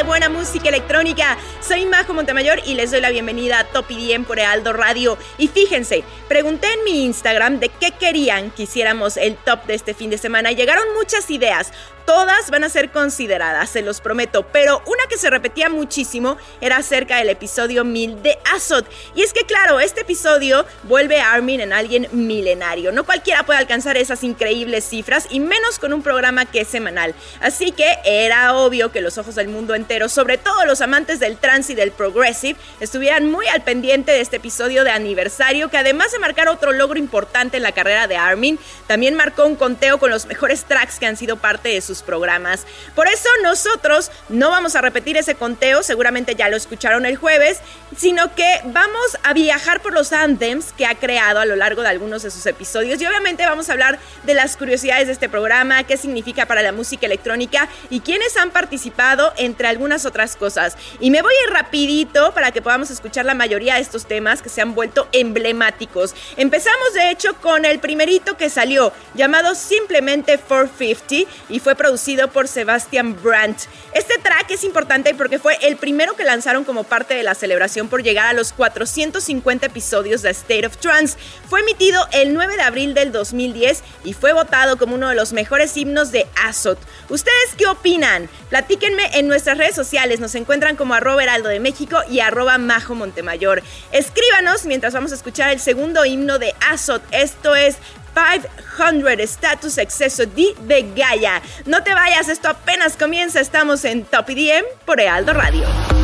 De buena música electrónica. Soy Majo Montemayor y les doy la bienvenida a Top IDM por Aldo Radio. Y fíjense, pregunté en mi Instagram de qué querían que hiciéramos el top de este fin de semana y llegaron muchas ideas. Todas van a ser consideradas, se los prometo, pero una que se repetía muchísimo era acerca del episodio 1000 de Azot. Y es que claro, este episodio vuelve a Armin en alguien milenario. No cualquiera puede alcanzar esas increíbles cifras y menos con un programa que es semanal. Así que era obvio que los ojos del mundo entero, sobre todo los amantes del trance y del progressive, estuvieran muy al pendiente de este episodio de aniversario que además de marcar otro logro importante en la carrera de Armin, también marcó un conteo con los mejores tracks que han sido parte de sus programas. Por eso nosotros no vamos a repetir ese conteo, seguramente ya lo escucharon el jueves, sino que vamos a viajar por los anthems que ha creado a lo largo de algunos de sus episodios y obviamente vamos a hablar de las curiosidades de este programa, qué significa para la música electrónica y quiénes han participado entre algunas otras cosas. Y me voy a ir rapidito para que podamos escuchar la mayoría de estos temas que se han vuelto emblemáticos. Empezamos de hecho con el primerito que salió, llamado simplemente 450 y fue producido por Sebastian Brandt. Este track es importante porque fue el primero que lanzaron como parte de la celebración por llegar a los 450 episodios de State of Trance. Fue emitido el 9 de abril del 2010 y fue votado como uno de los mejores himnos de Azot. ¿Ustedes qué opinan? Platíquenme en nuestras redes sociales. Nos encuentran como arroba heraldo de México y arroba majo Montemayor. Escríbanos mientras vamos a escuchar el segundo himno de Azot. Esto es 500 Status Exceso D de Gaia. No te vayas, esto apenas comienza. Estamos en Top IDM por Heraldo Radio.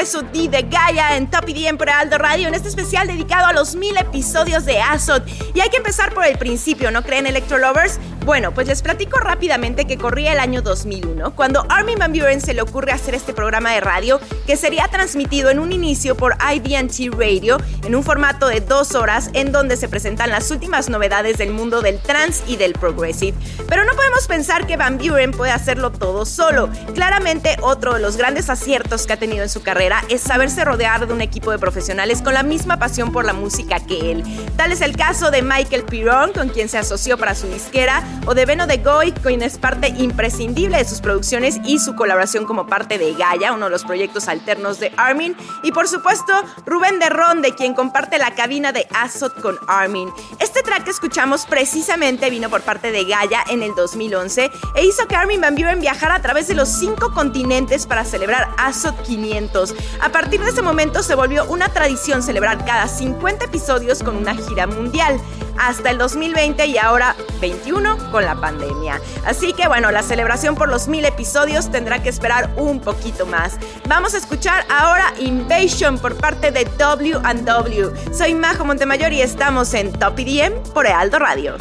Exceso D de Gaia en Top EDM por Aldo Radio en este especial dedicado a los mil episodios de Azot. Y hay que empezar por el principio, ¿no creen Electro Lovers? Bueno, pues les platico rápidamente que corría el año 2001, cuando Armin Van Buren se le ocurre hacer este programa de radio que sería transmitido en un inicio por IDT Radio en un formato de dos horas en donde se presentan las últimas novedades del mundo del trance y del progressive. Pero no podemos pensar que Van Buren puede hacerlo todo solo. Claramente otro de los grandes aciertos que ha tenido en su carrera es saberse rodear de un equipo de profesionales con la misma pasión por la música que él. Tal es el caso de Michael Piron, con quien se asoció para su disquera, o de quien es parte imprescindible de sus producciones y su colaboración como parte de Gaia, uno de los proyectos alternos de Armin, y por supuesto Rubén de Ronde, quien comparte la cabina de Azot con Armin. Este track que escuchamos precisamente vino por parte de Gaia en el 2011 e hizo que Armin Van Buren viajara a través de los cinco continentes para celebrar Azot 500. A partir de ese momento se volvió una tradición celebrar cada 50 episodios con una gira mundial hasta el 2020 y ahora 21 con la pandemia. Así que bueno, la celebración por los mil episodios tendrá que esperar un poquito más. Vamos a escuchar ahora Invasion por parte de W&W. Soy Majo Montemayor y estamos en Top IDM por Ealdo Radio.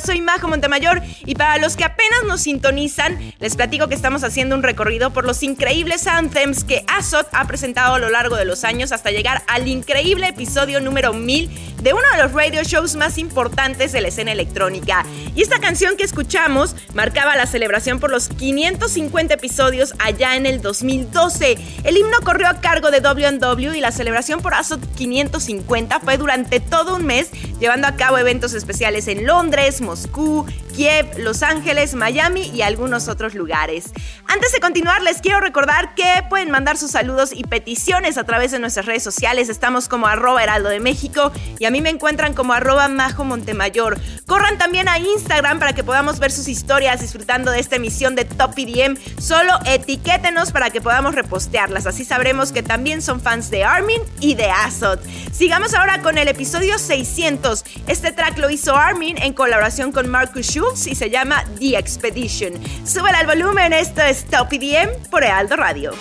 Soy Majo Montemayor y para los que apenas nos sintonizan, les platico que estamos haciendo un recorrido por los increíbles anthems que Azot ha presentado a lo largo de los años hasta llegar al increíble episodio número 1000 de uno de los radio shows más importantes de la escena electrónica. Y esta canción que escuchamos marcaba la celebración por los 550 episodios allá en el 2012. El himno corrió a cargo de W&W y la celebración por ASOT 550 fue durante todo un mes, llevando a cabo eventos especiales en Londres, Moscú, Kiev, Los Ángeles, Miami y algunos otros lugares. Antes de continuar, les quiero recordar que pueden mandar sus saludos y peticiones a través de nuestras redes sociales. Estamos como arroba heraldo de México y a mí me encuentran como arroba majo montemayor. Corran también a Instagram para que podamos ver sus historias disfrutando de esta emisión de Top EDM. Solo etiquétenos para que podamos repostearlas. Así sabremos que también son fans de Armin y de Azot. Sigamos ahora con el episodio 600. Este track lo hizo Armin en colaboración con Marcus Schultz y se llama The Expedition. Sube al volumen, esto es Top EDM por Ealdo Radio.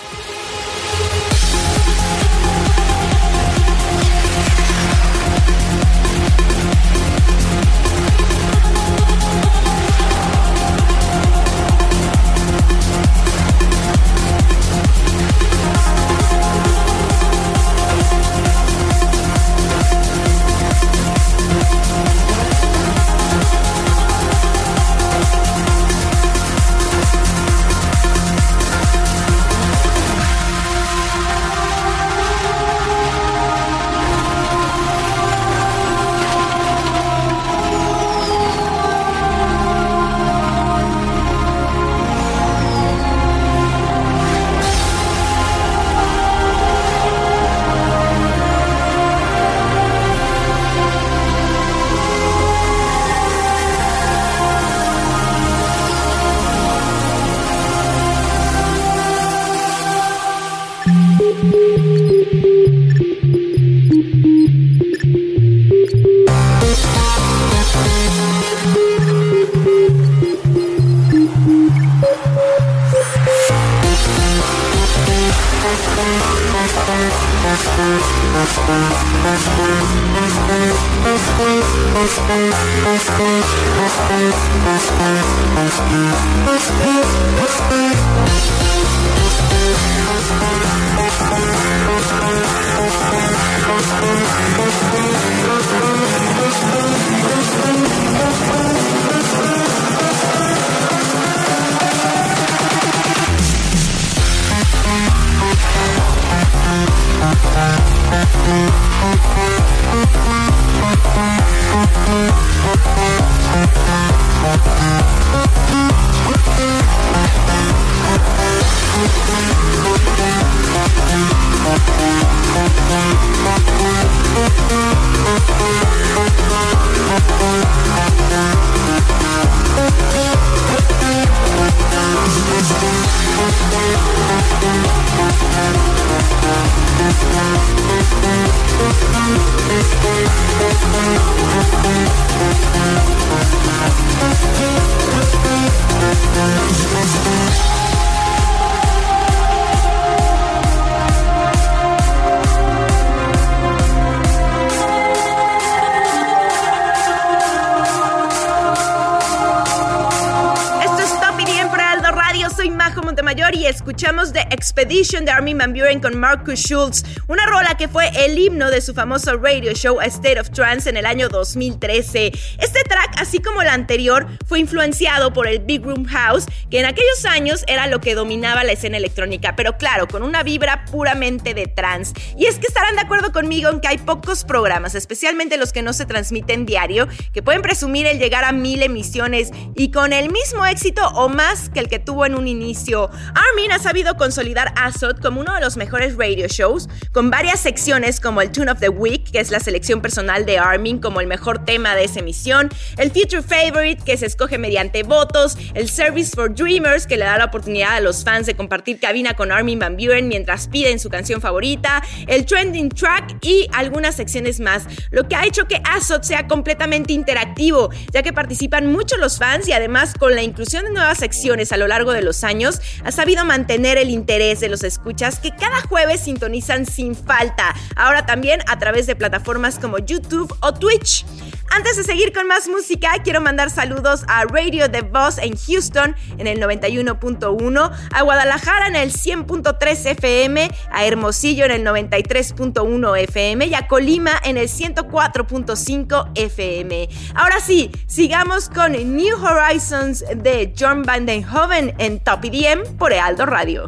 The Expedition de Armin Van Buren con Marcus Schultz, una rola que fue el himno de su famoso radio show A State of Trance en el año 2013. Este track, así como el anterior, fue influenciado por el Big Room House, que en aquellos años era lo que dominaba la escena electrónica, pero claro, con una vibra puramente de trance. Y es que estarán de acuerdo conmigo en que hay pocos programas, especialmente los que no se transmiten diario, que pueden presumir el llegar a mil emisiones y con el mismo éxito o más que el que tuvo en un inicio. Armin ha sabido consolidar Azot como uno de los mejores radio shows, con varias secciones como el Tune of the Week, que es la selección personal de Armin como el mejor tema de esa emisión, el Future Favorite, que se escoge mediante votos, el Service for Dreamers, que le da la oportunidad a los fans de compartir cabina con Armin Van Buren mientras piden su canción favorita, el Trending Track y algunas secciones más, lo que ha hecho que Azot sea completamente interactivo, ya que participan mucho los fans y además con la inclusión de nuevas secciones a lo largo de los años, ha sabido mantener el interés de los escuchas que cada jueves sintonizan sin falta, ahora también a través de plataformas como YouTube o Twitch. Antes de seguir con más música, quiero mandar saludos a Radio The Boss en Houston en el 91.1, a Guadalajara en el 100.3 FM, a Hermosillo en el 93.1 FM y a Colima en el 104.5 FM. Ahora sí, sigamos con New Horizons de John Van Den Hoven en Top EDM por Ealdo Radio.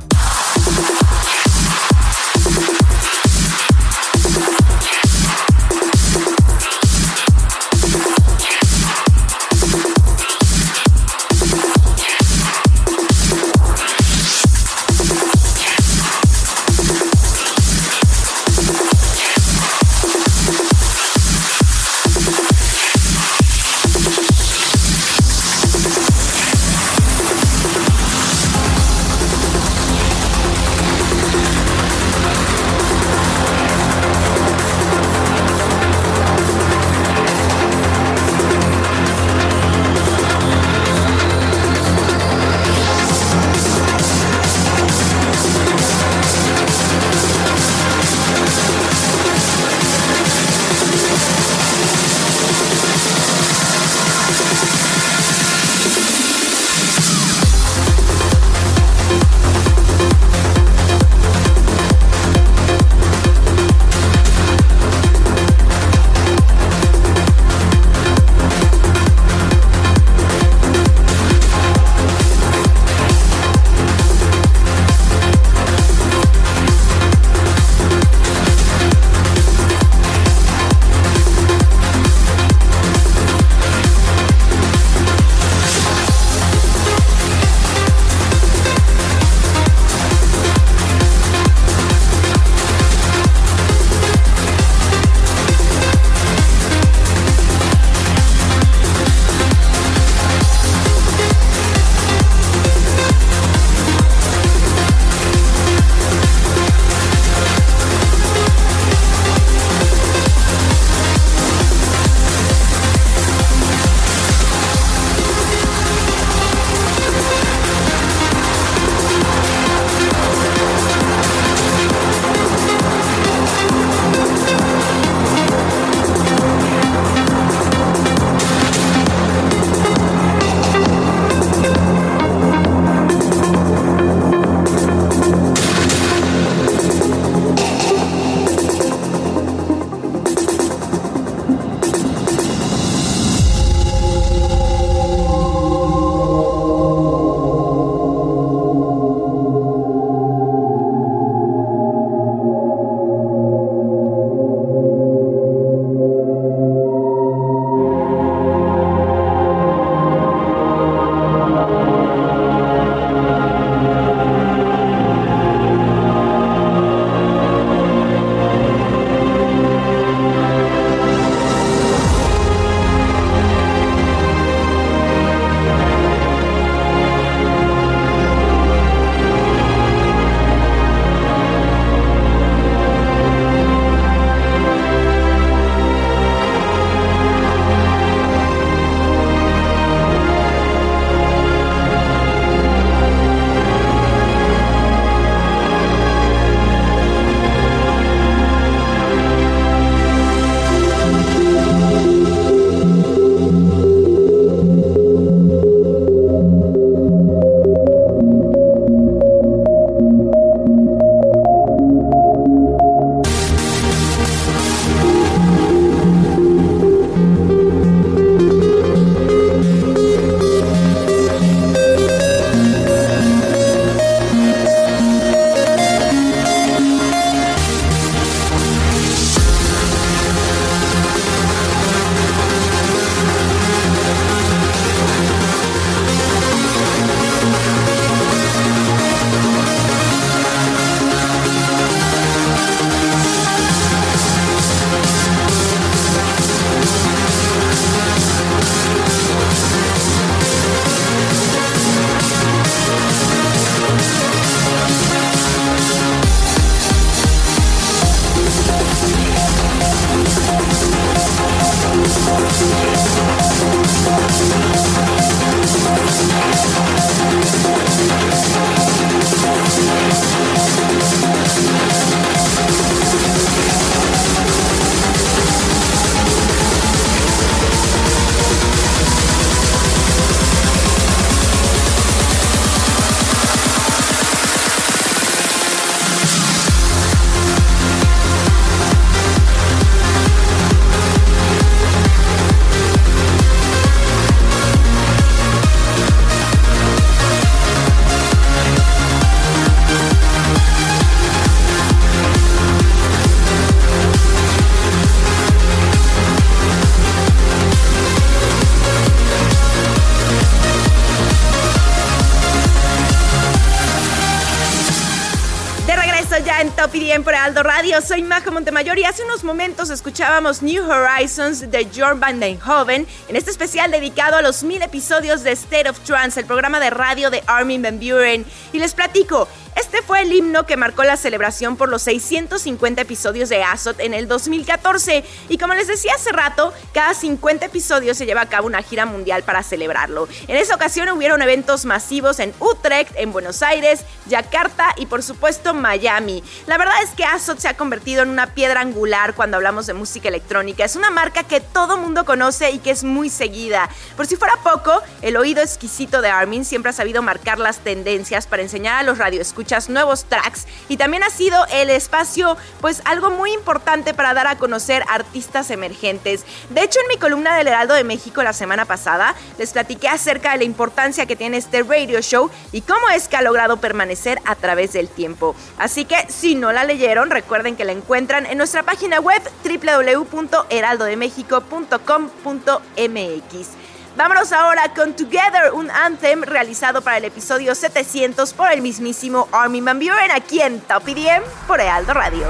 Soy Maja Montemayor y hace unos momentos escuchábamos New Horizons de John Van Denhoven en este especial dedicado a los mil episodios de State of Trance, el programa de radio de Armin Van Buren. Y les platico, este fue el himno que marcó la celebración por los 650 episodios de Azot en el 2014 y como les decía hace rato, cada 50 episodios se lleva a cabo una gira mundial para celebrarlo. En esa ocasión hubieron eventos masivos en Utrecht, en Buenos Aires, Yakarta y por supuesto Miami. La verdad es que Azot se ha convertido en una piedra angular cuando hablamos de música electrónica. Es una marca que todo mundo conoce y que es muy seguida. Por si fuera poco, el oído exquisito de Armin siempre ha sabido marcar las tendencias para enseñar a los radioescuchas nuevos tracks y también ha sido el espacio pues algo muy importante para dar a conocer artistas emergentes. De hecho en mi columna del Heraldo de México la semana pasada les platiqué acerca de la importancia que tiene este radio show y cómo es que ha logrado permanecer a través del tiempo. Así que si no la leyeron recuerden que la encuentran en nuestra página web www.heraldodemexico.com.mx. Vámonos ahora con Together, un anthem realizado para el episodio 700 por el mismísimo Armin Van Buren aquí en Top IDM por Ealdo Radio.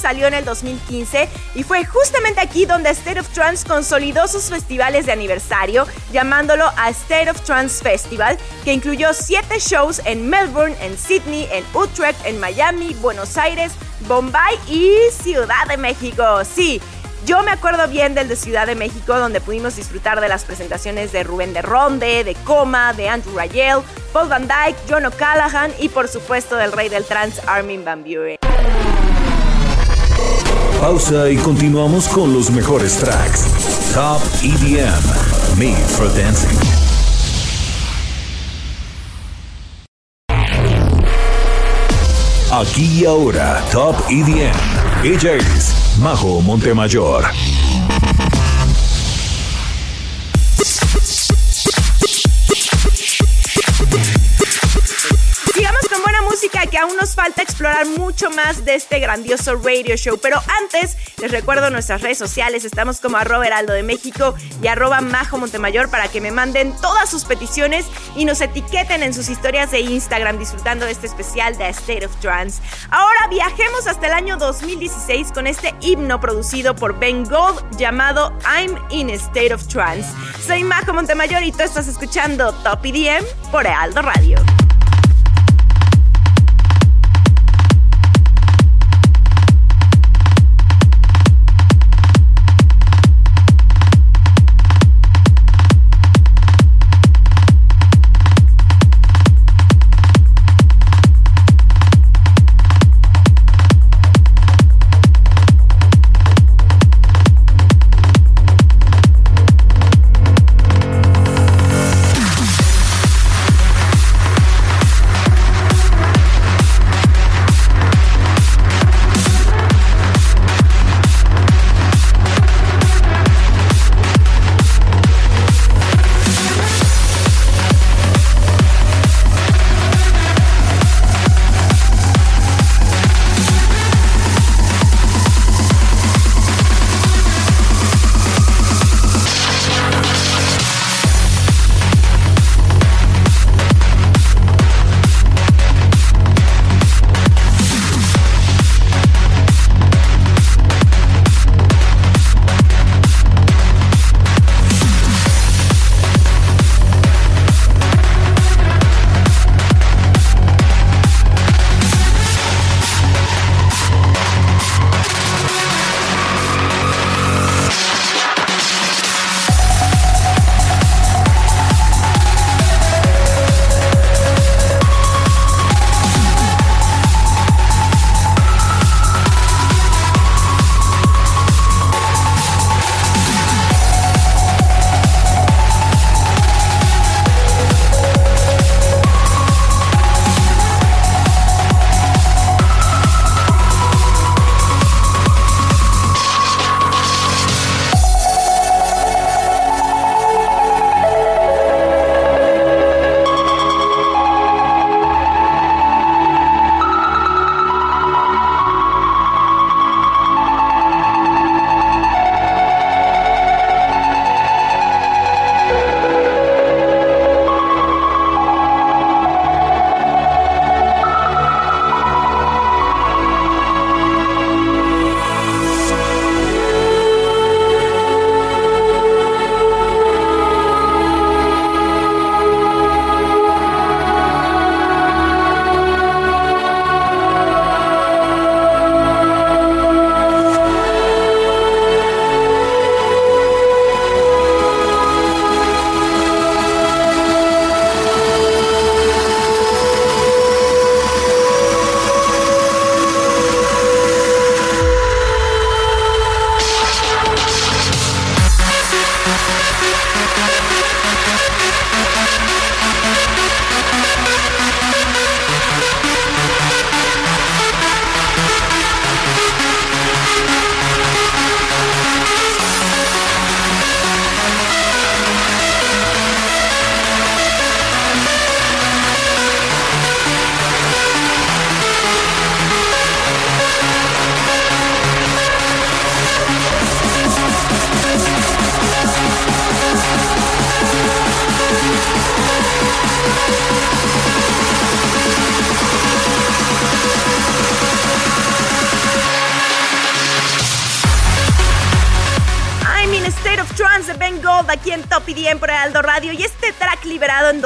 Salió en el 2015 y fue justamente aquí donde State of Trance consolidó sus festivales de aniversario, llamándolo a State of Trance Festival, que incluyó siete shows en Melbourne, en Sydney, en Utrecht, en Miami, Buenos Aires, Bombay y Ciudad de México. Sí. Yo me acuerdo bien del de Ciudad de México, donde pudimos disfrutar de las presentaciones de Rubén de Ronde, de Coma, de Andrew Rayel, Paul Van Dyke, John O'Callaghan y por supuesto del rey del trance Armin Van Buren pausa y continuamos con los mejores tracks. Top EDM, Made for Dancing. Aquí y ahora, Top EDM. Ella es Majo Montemayor. Que aún nos falta explorar mucho más de este grandioso radio show. Pero antes, les recuerdo nuestras redes sociales. Estamos como arroba heraldo de México y arroba majo Montemayor para que me manden todas sus peticiones y nos etiqueten en sus historias de Instagram disfrutando de este especial de State of Trance. Ahora viajemos hasta el año 2016 con este himno producido por Ben Gold llamado I'm in a State of Trance. Soy Majo Montemayor y tú estás escuchando Top EDM por Heraldo Radio.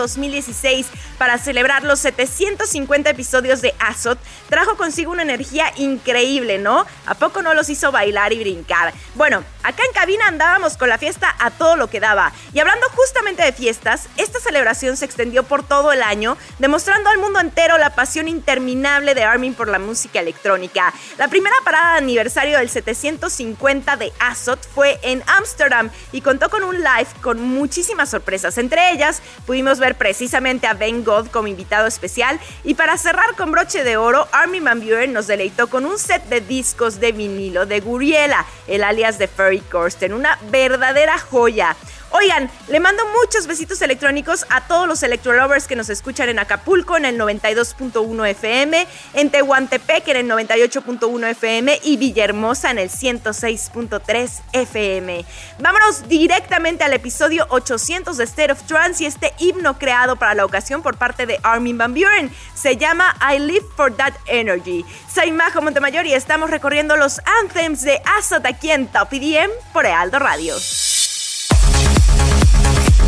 2016 para celebrar los 750 episodios de Azot trajo consigo una energía increíble, ¿no? ¿A poco no los hizo bailar y brincar? Bueno, acá en cabina andábamos con la fiesta a todo lo que daba. Y hablando justamente de fiestas, esta celebración se extendió por todo el año, demostrando al mundo entero la pasión interminable de Armin por la música electrónica. La primera parada de aniversario del 750 de Azot fue en Ámsterdam y contó con un live con muchísimas sorpresas. Entre ellas, pudimos ver precisamente a Ben God como invitado especial. Y para cerrar con broche de oro, Armin Van Buren nos deleitó con un set de discos de vinilo de Guriela, el alias de Ferry Corsten, una verdadera joya. Oigan, le mando muchos besitos electrónicos a todos los electrolovers que nos escuchan en Acapulco en el 92.1 FM, en Tehuantepec en el 98.1 FM y Villahermosa en el 106.3 FM. Vámonos directamente al episodio 800 de State of Trance y este himno creado para la ocasión por parte de Armin Van Buren. Se llama I Live for That Energy. Soy Majo Montemayor y estamos recorriendo los anthems de Azot aquí en Top EDM por Ealdo Radio.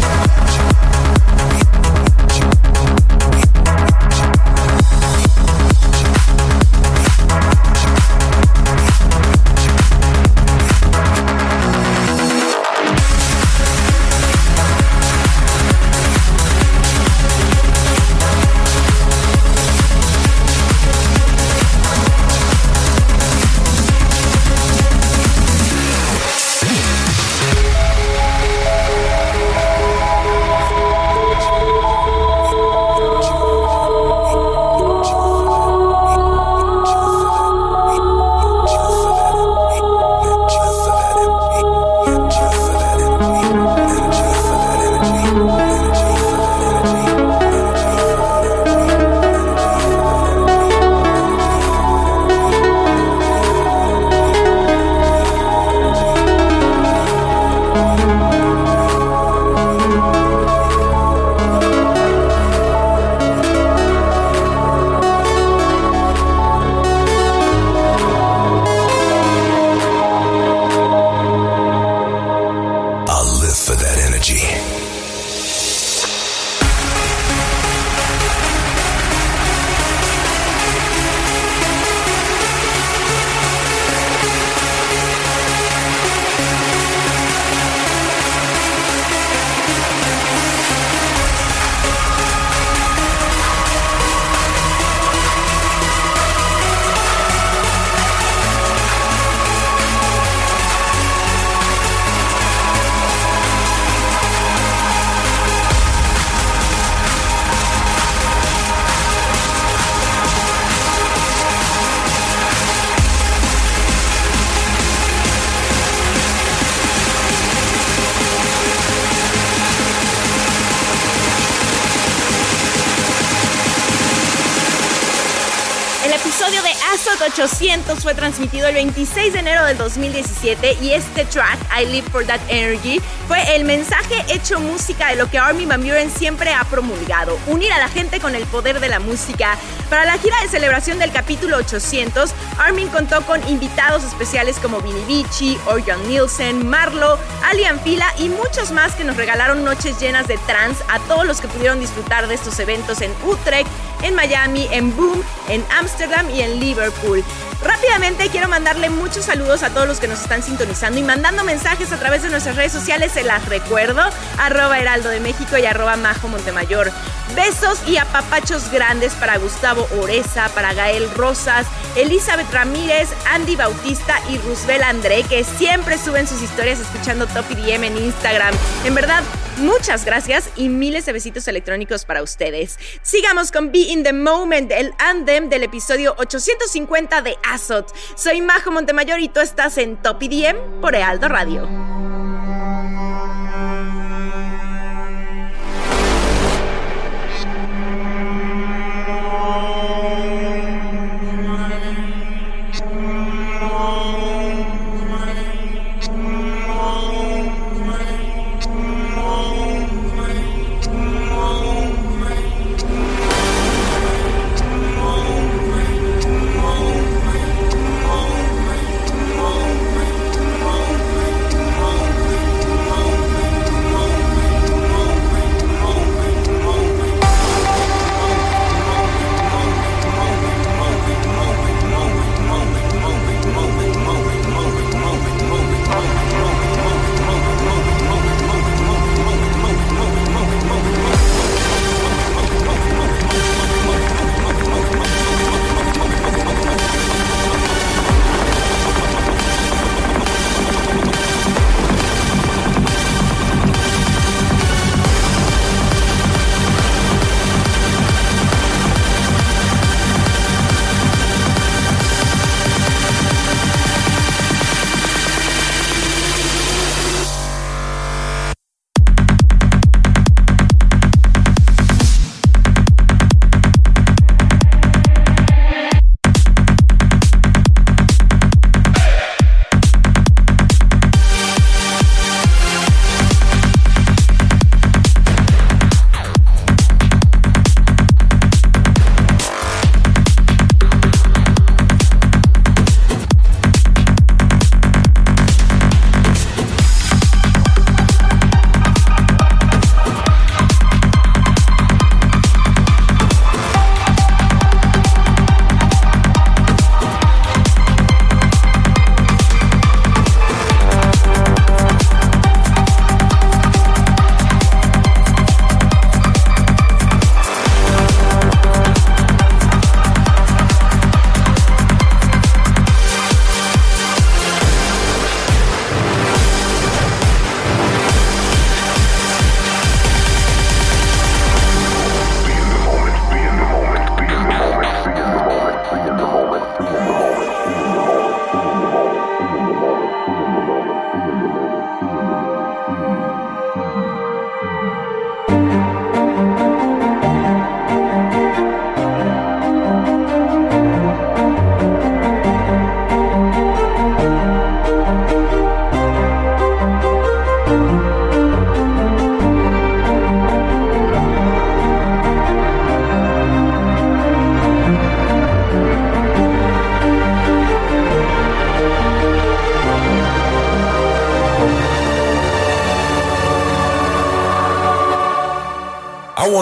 Yeah. Transmitido el 26 de enero del 2017 y este track, I Live for That Energy, fue el mensaje hecho música de lo que Armin Van Buren siempre ha promulgado, unir a la gente con el poder de la música. Para la gira de celebración del capítulo 800, Armin contó con invitados especiales como Vinny Vici, Orjan Nielsen, Marlo, Alian Fila y muchos más que nos regalaron noches llenas de trance a todos los que pudieron disfrutar de estos eventos en Utrecht, en Miami, en Boom, en Ámsterdam y en Liverpool. Rápidamente quiero mandarle muchos saludos a todos los que nos están sintonizando y mandando mensajes a través de nuestras redes sociales, se las recuerdo, arroba heraldo de México y arroba majo Montemayor. Besos y apapachos grandes para Gustavo Oreza, para Gael Rosas, Elizabeth Ramírez, Andy Bautista y Roosevelt André, que siempre suben sus historias escuchando Top IDM en Instagram. En verdad, muchas gracias y miles de besitos electrónicos para ustedes. Sigamos con Be in the Moment, el andem del episodio 850 de Azot. Soy Majo Montemayor y tú estás en Top IDM por Ealdo Radio.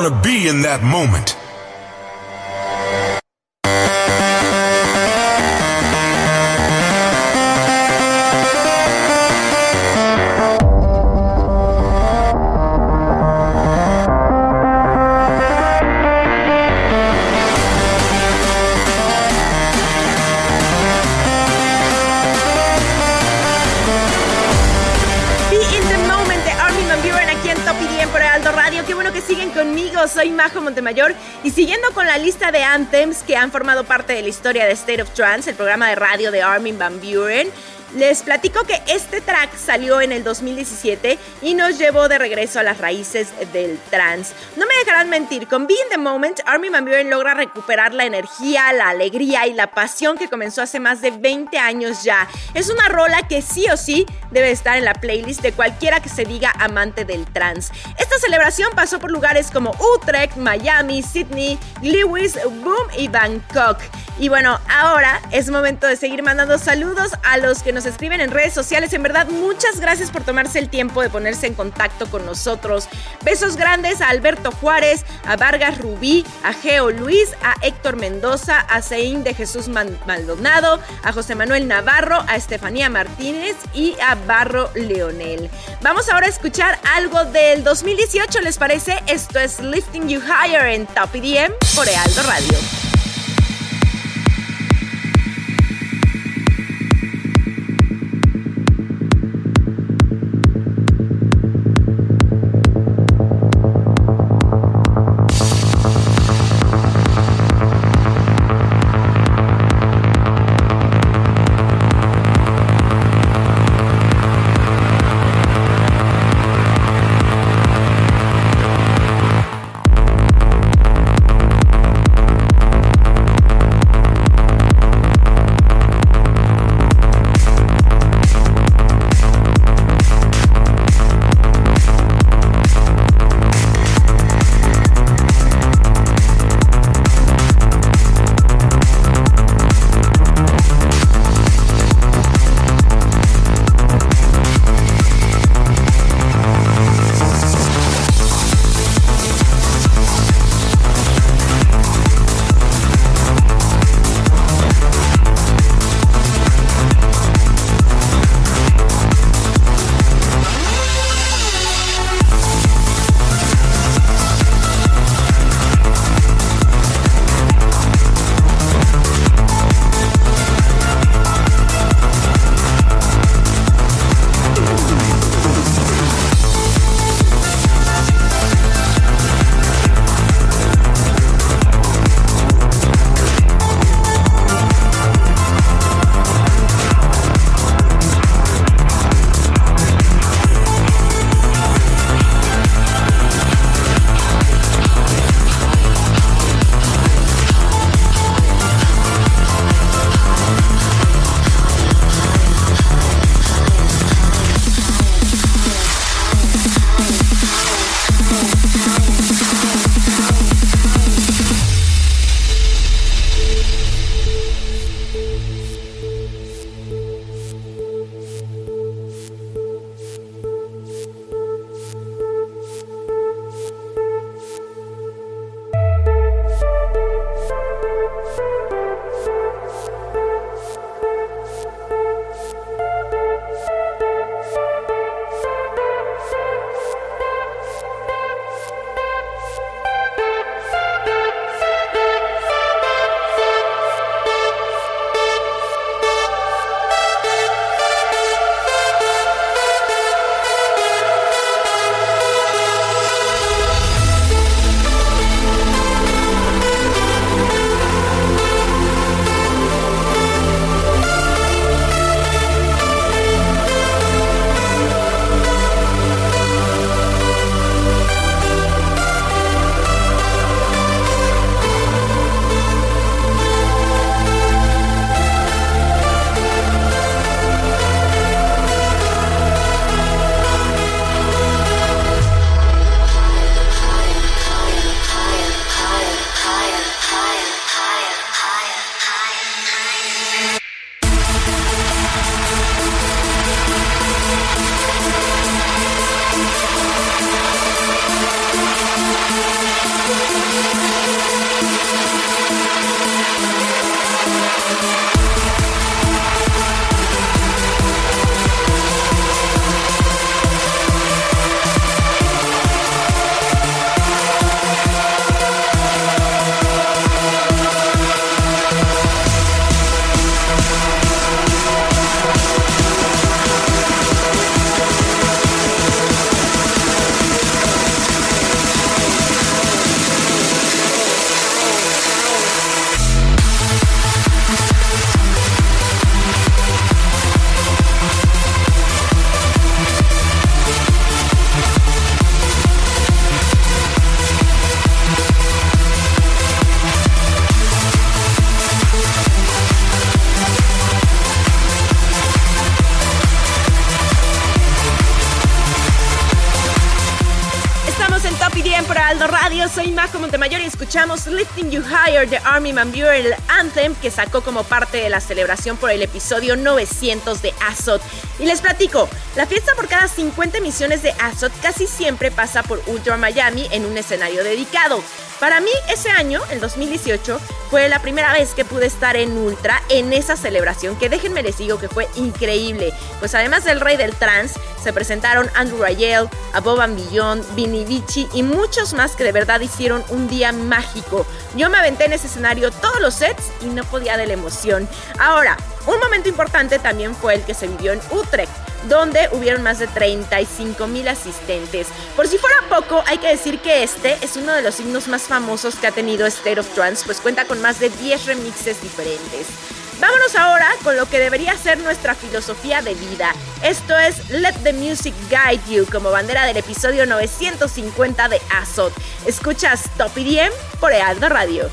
Want to be in that moment. Montemayor y siguiendo con la lista de anthems que han formado parte de la historia de State of Trance, el programa de radio de Armin Van Buren, les platico que este track salió en el 2017 y nos llevó de regreso a las raíces del trance. No me dejarán mentir, con Be in the Moment, Armin Van Buren logra recuperar la energía, la alegría y la pasión que comenzó hace más de 20 años ya. Es una rola que sí o sí debe estar en la playlist de cualquiera que se diga amante del trance. Esta celebración pasó por lugares como Utrecht, Miami, Sydney, Lewis, Boom y Bangkok. Y bueno, ahora es momento de seguir mandando saludos a los que nos escriben en redes sociales. En verdad, muchas gracias por tomarse el tiempo de ponerse en contacto con nosotros. Besos grandes a Alberto Juárez, a Vargas Rubí, a Geo Luis, a Héctor Mendoza, a Ceín de Jesús Maldonado, a José Manuel Navarro, a Estefanía Martínez y a Barro Leonel. Vamos ahora a escuchar algo del 2018, ¿les parece? Esto es Lifting You Higher en Top EDM por Ealdo Radio. Y escuchamos Lifting You Higher de Army Van Buren, el anthem que sacó como parte de la celebración por el episodio 900 de Azot. Y les platico, la fiesta por cada 50 emisiones de Azot casi siempre pasa por Ultra Miami en un escenario dedicado. Para mí, ese año, el 2018, fue la primera vez que pude estar en Ultra en esa celebración, que déjenme les digo que fue increíble. Pues además del rey del trance, se presentaron Andrew Rayel, Above Beyond, Vinny Vici y muchos más que de verdad hicieron un día mágico. Yo me aventé en ese escenario todos los sets y no podía de la emoción. Ahora, un momento importante también fue el que se vivió en Utrecht donde hubieron más de 35 mil asistentes. Por si fuera poco, hay que decir que este es uno de los himnos más famosos que ha tenido State of Trance, pues cuenta con más de 10 remixes diferentes. Vámonos ahora con lo que debería ser nuestra filosofía de vida. Esto es Let the Music Guide You como bandera del episodio 950 de Azot. Escuchas Top IDM por Ealdo Radio.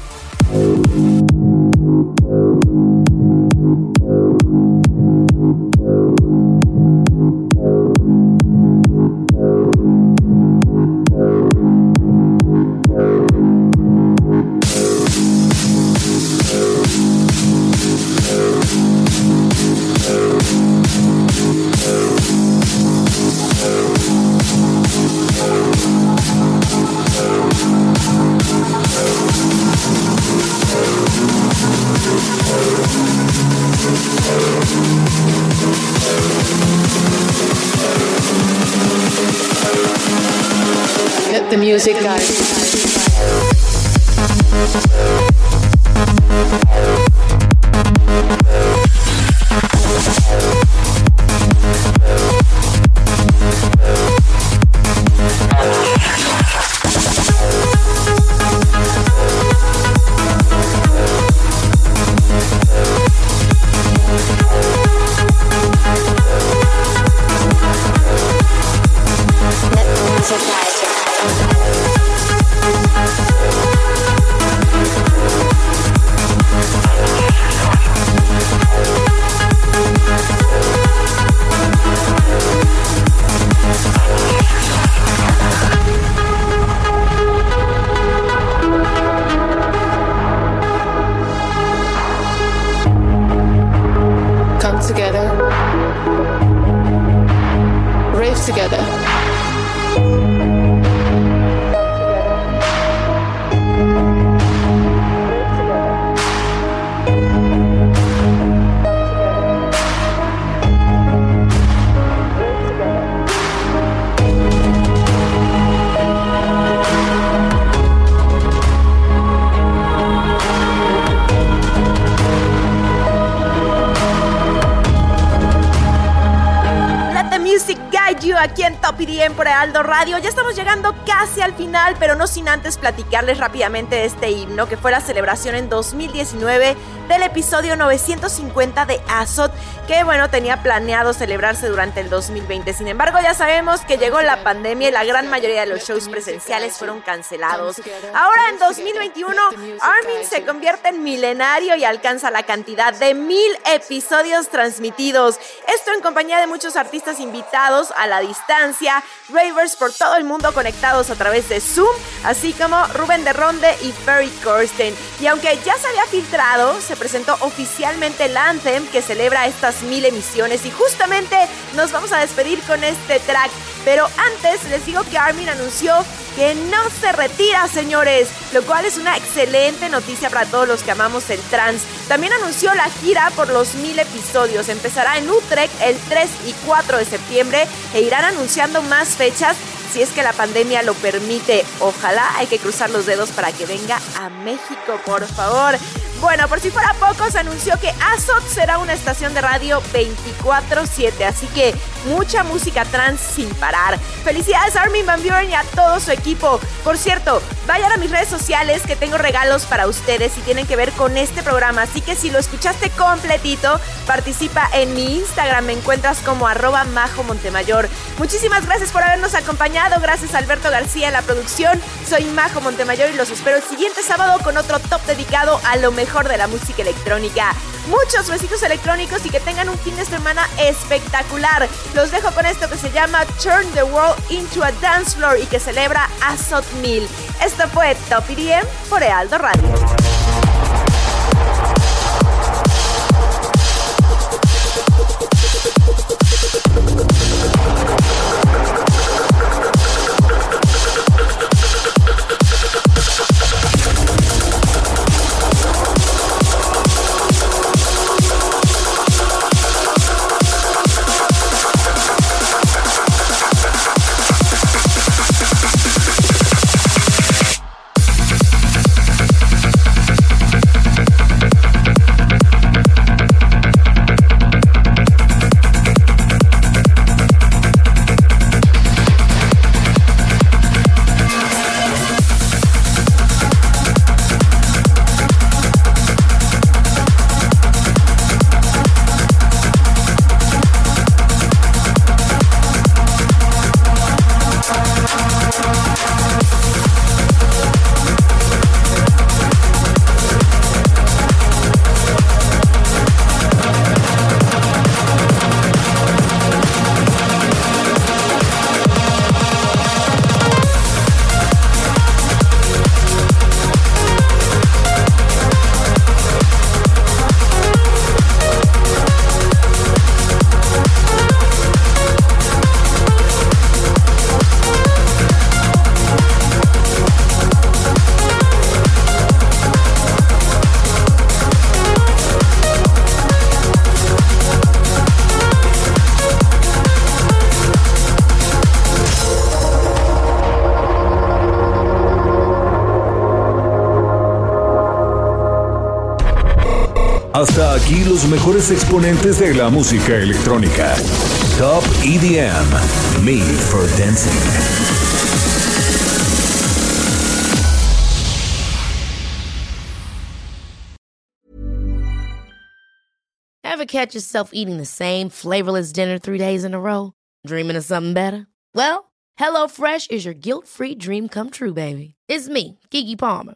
Por Aldo Radio. Ya estamos llegando casi al final, pero no sin antes platicarles rápidamente de este himno, que fue la celebración en 2019 del episodio 950 de Azot, que bueno, tenía planeado celebrarse durante el 2020. Sin embargo, ya sabemos que llegó la pandemia y la gran mayoría de los shows presenciales fueron cancelados. Ahora en 2021, Armin se convierte en milenario y alcanza la cantidad de mil episodios transmitidos. Esto en compañía de muchos artistas invitados a la distancia, ravers por todo el mundo conectados a través de Zoom, así como Rubén de Ronde y Ferry Corsten. Y aunque ya se había filtrado, se presentó oficialmente el Anthem que celebra estas mil emisiones y justamente nos vamos a despedir con este track. Pero antes les digo que Armin anunció que no se retira, señores, lo cual es una excelente noticia para todos los que amamos el trans. También anunció la gira por los mil episodios. Empezará en Utrecht el 3 y 4 de septiembre e irán anunciando más fechas si es que la pandemia lo permite. Ojalá hay que cruzar los dedos para que venga a México, por favor. Bueno, por si fuera poco, se anunció que Azot será una estación de radio 24-7, así que mucha música trans sin parar. Felicidades a Armin Van Buren y a todo su equipo. Por cierto, vayan a mis redes sociales que tengo regalos para ustedes y tienen que ver con este programa, así que si lo escuchaste completito, participa en mi Instagram, me encuentras como arroba majo Montemayor. Muchísimas gracias por habernos acompañado, gracias a Alberto García en la producción. Soy Majo Montemayor y los espero el siguiente sábado con otro top dedicado a lo mejor de la música electrónica. Muchos besitos electrónicos y que tengan un fin de semana espectacular. Los dejo con esto que se llama Turn the World into a Dance Floor y que celebra a Sot Mill. Esto fue Top IDM por Ealdo Radio. Los mejores exponentes de la música electrónica. Top EDM, Made for Dancing. Ever catch yourself eating the same flavorless dinner three days in a row? Dreaming of something better? Well, HelloFresh is your guilt-free dream come true, baby. It's me, Kiki Palmer.